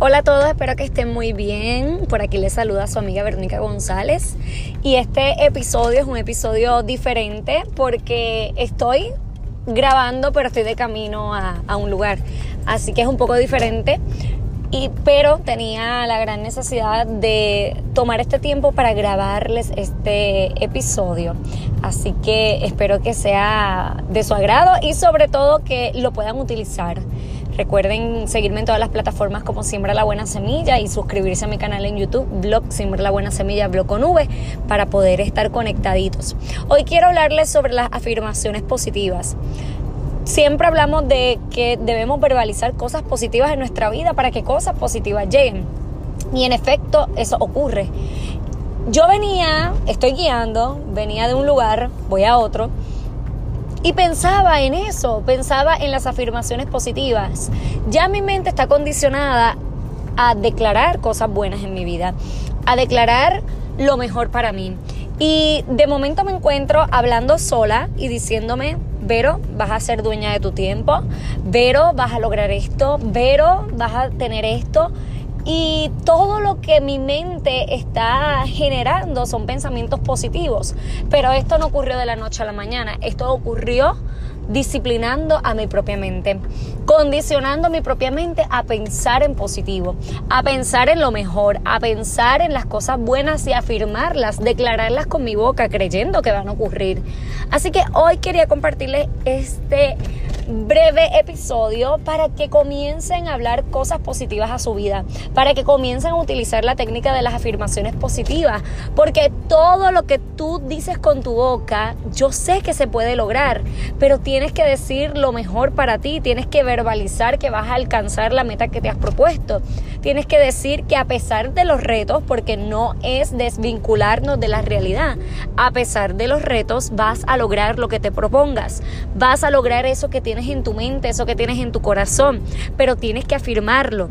Hola a todos, espero que estén muy bien. Por aquí les saluda su amiga Verónica González. Y este episodio es un episodio diferente porque estoy grabando, pero estoy de camino a, a un lugar. Así que es un poco diferente. Y, pero tenía la gran necesidad de tomar este tiempo para grabarles este episodio. Así que espero que sea de su agrado y sobre todo que lo puedan utilizar. Recuerden seguirme en todas las plataformas como Siembra la Buena Semilla y suscribirse a mi canal en YouTube, blog Siembra la Buena Semilla, blog con V, para poder estar conectaditos. Hoy quiero hablarles sobre las afirmaciones positivas. Siempre hablamos de que debemos verbalizar cosas positivas en nuestra vida para que cosas positivas lleguen. Y en efecto, eso ocurre. Yo venía, estoy guiando, venía de un lugar, voy a otro, y pensaba en eso, pensaba en las afirmaciones positivas. Ya mi mente está condicionada a declarar cosas buenas en mi vida, a declarar lo mejor para mí. Y de momento me encuentro hablando sola y diciéndome, Vero, vas a ser dueña de tu tiempo, Vero, vas a lograr esto, Vero, vas a tener esto. Y todo lo que mi mente está generando son pensamientos positivos. Pero esto no ocurrió de la noche a la mañana. Esto ocurrió disciplinando a mi propia mente, condicionando mi propia mente a pensar en positivo, a pensar en lo mejor, a pensar en las cosas buenas y afirmarlas, declararlas con mi boca, creyendo que van a ocurrir. Así que hoy quería compartirles este breve episodio para que comiencen a hablar cosas positivas a su vida, para que comiencen a utilizar la técnica de las afirmaciones positivas, porque todo lo que tú dices con tu boca, yo sé que se puede lograr, pero tienes que decir lo mejor para ti, tienes que verbalizar que vas a alcanzar la meta que te has propuesto, tienes que decir que a pesar de los retos, porque no es desvincularnos de la realidad, a pesar de los retos vas a lograr lo que te propongas, vas a lograr eso que tienes en tu mente, eso que tienes en tu corazón, pero tienes que afirmarlo.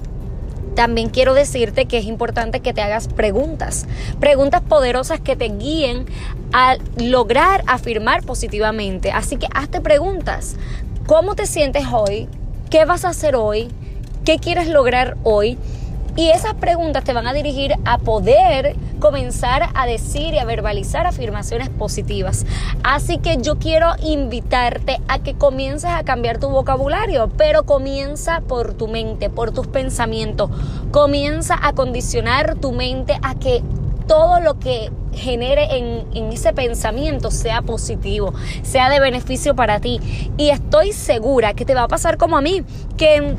También quiero decirte que es importante que te hagas preguntas, preguntas poderosas que te guíen a lograr afirmar positivamente. Así que hazte preguntas. ¿Cómo te sientes hoy? ¿Qué vas a hacer hoy? ¿Qué quieres lograr hoy? Y esas preguntas te van a dirigir a poder comenzar a decir y a verbalizar afirmaciones positivas. Así que yo quiero invitarte a que comiences a cambiar tu vocabulario, pero comienza por tu mente, por tus pensamientos. Comienza a condicionar tu mente a que todo lo que genere en, en, ese pensamiento sea positivo, sea de beneficio para ti. Y estoy segura que te va a pasar como a mí, que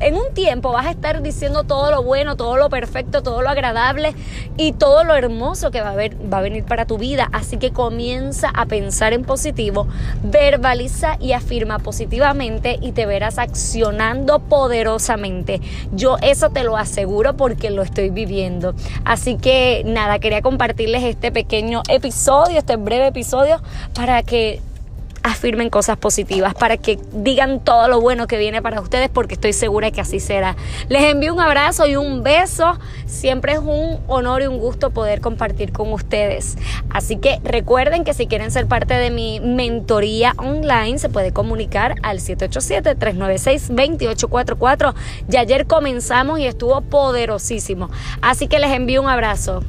en un tiempo vas a estar diciendo todo lo bueno, todo lo perfecto, todo lo agradable y todo lo hermoso que va a, va a venir para tu vida. Así que comienza a pensar en positivo, verbaliza y afirma positivamente y te verás accionando poderosamente. Yo eso te lo aseguro porque lo estoy viviendo. Así que nada, quería compartirles este pequeño episodio, este breve episodio para que afirmen cosas positivas, para que digan todo lo bueno que viene para ustedes, porque estoy segura que así será. Les envío un abrazo y un beso. Siempre es un honor y un gusto poder compartir con ustedes. Así que recuerden que si quieren ser parte de mi mentoría online, se puede comunicar al 787-396-2844. Y ayer comenzamos y estuvo poderosísimo. Así que les envío un abrazo.